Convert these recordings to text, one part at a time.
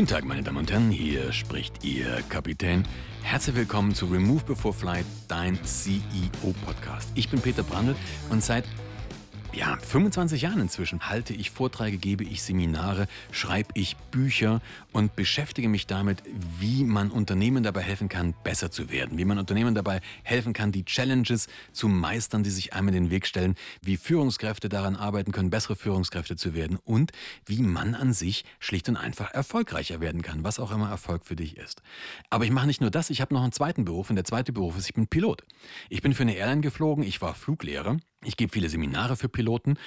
Guten Tag, meine Damen und Herren, hier spricht Ihr Kapitän. Herzlich willkommen zu Remove Before Flight, dein CEO-Podcast. Ich bin Peter Brandl und seit ja, 25 Jahren inzwischen halte ich Vorträge, gebe ich Seminare, schreibe ich Bücher und beschäftige mich damit, wie man Unternehmen dabei helfen kann, besser zu werden, wie man Unternehmen dabei helfen kann, die Challenges zu meistern, die sich einem in den Weg stellen, wie Führungskräfte daran arbeiten können, bessere Führungskräfte zu werden. Und wie man an sich schlicht und einfach erfolgreicher werden kann, was auch immer Erfolg für dich ist. Aber ich mache nicht nur das, ich habe noch einen zweiten Beruf. Und der zweite Beruf ist, ich bin Pilot. Ich bin für eine Airline geflogen, ich war Fluglehrer ich gebe viele Seminare für Piloten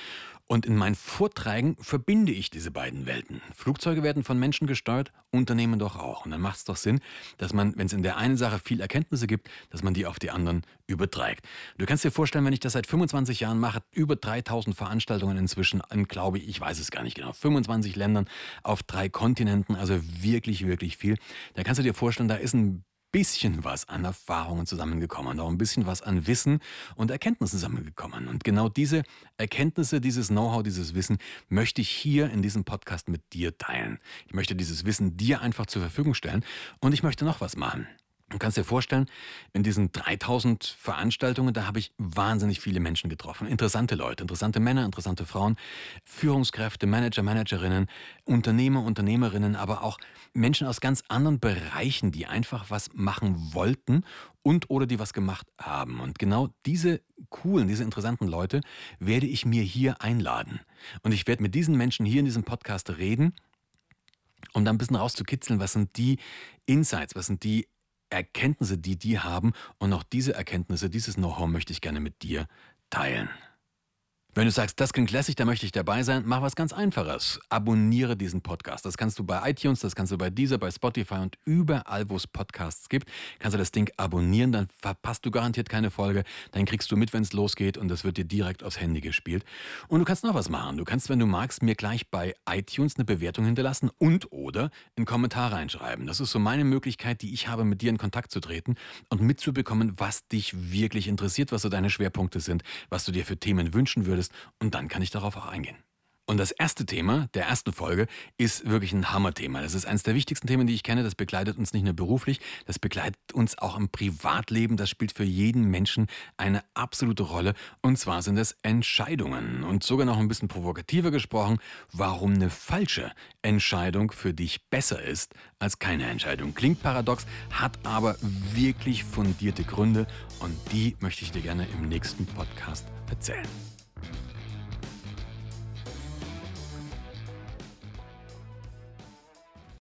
und in meinen Vorträgen verbinde ich diese beiden Welten. Flugzeuge werden von Menschen gesteuert, Unternehmen doch auch. Und dann macht es doch Sinn, dass man, wenn es in der einen Sache viel Erkenntnisse gibt, dass man die auf die anderen überträgt. Du kannst dir vorstellen, wenn ich das seit 25 Jahren mache, über 3000 Veranstaltungen inzwischen in, glaube ich, ich weiß es gar nicht genau, 25 Ländern auf drei Kontinenten, also wirklich, wirklich viel. Da kannst du dir vorstellen, da ist ein bisschen was an Erfahrungen zusammengekommen, auch ein bisschen was an Wissen und Erkenntnissen zusammengekommen. Und genau diese Erkenntnisse, dieses Know-how, dieses Wissen möchte ich hier in diesem Podcast mit dir teilen. Ich möchte dieses Wissen dir einfach zur Verfügung stellen und ich möchte noch was machen. Du kannst dir vorstellen, in diesen 3000 Veranstaltungen, da habe ich wahnsinnig viele Menschen getroffen. Interessante Leute, interessante Männer, interessante Frauen, Führungskräfte, Manager, Managerinnen, Unternehmer, Unternehmerinnen, aber auch Menschen aus ganz anderen Bereichen, die einfach was machen wollten und oder die was gemacht haben. Und genau diese coolen, diese interessanten Leute werde ich mir hier einladen. Und ich werde mit diesen Menschen hier in diesem Podcast reden um dann ein bisschen rauszukitzeln, was sind die Insights, was sind die Erkenntnisse, die die haben. Und auch diese Erkenntnisse, dieses Know-how möchte ich gerne mit dir teilen. Wenn du sagst, das klingt lässig, da möchte ich dabei sein, mach was ganz Einfaches. Abonniere diesen Podcast. Das kannst du bei iTunes, das kannst du bei Deezer, bei Spotify und überall, wo es Podcasts gibt, kannst du das Ding abonnieren, dann verpasst du garantiert keine Folge, dann kriegst du mit, wenn es losgeht und das wird dir direkt aufs Handy gespielt. Und du kannst noch was machen. Du kannst, wenn du magst, mir gleich bei iTunes eine Bewertung hinterlassen und oder einen Kommentar reinschreiben. Das ist so meine Möglichkeit, die ich habe, mit dir in Kontakt zu treten und mitzubekommen, was dich wirklich interessiert, was so deine Schwerpunkte sind, was du dir für Themen wünschen würdest würdest und dann kann ich darauf auch eingehen. Und das erste Thema der ersten Folge ist wirklich ein Hammerthema. Das ist eines der wichtigsten Themen, die ich kenne. Das begleitet uns nicht nur beruflich, das begleitet uns auch im Privatleben. Das spielt für jeden Menschen eine absolute Rolle. Und zwar sind es Entscheidungen. Und sogar noch ein bisschen provokativer gesprochen, warum eine falsche Entscheidung für dich besser ist als keine Entscheidung. Klingt paradox, hat aber wirklich fundierte Gründe. Und die möchte ich dir gerne im nächsten Podcast erzählen.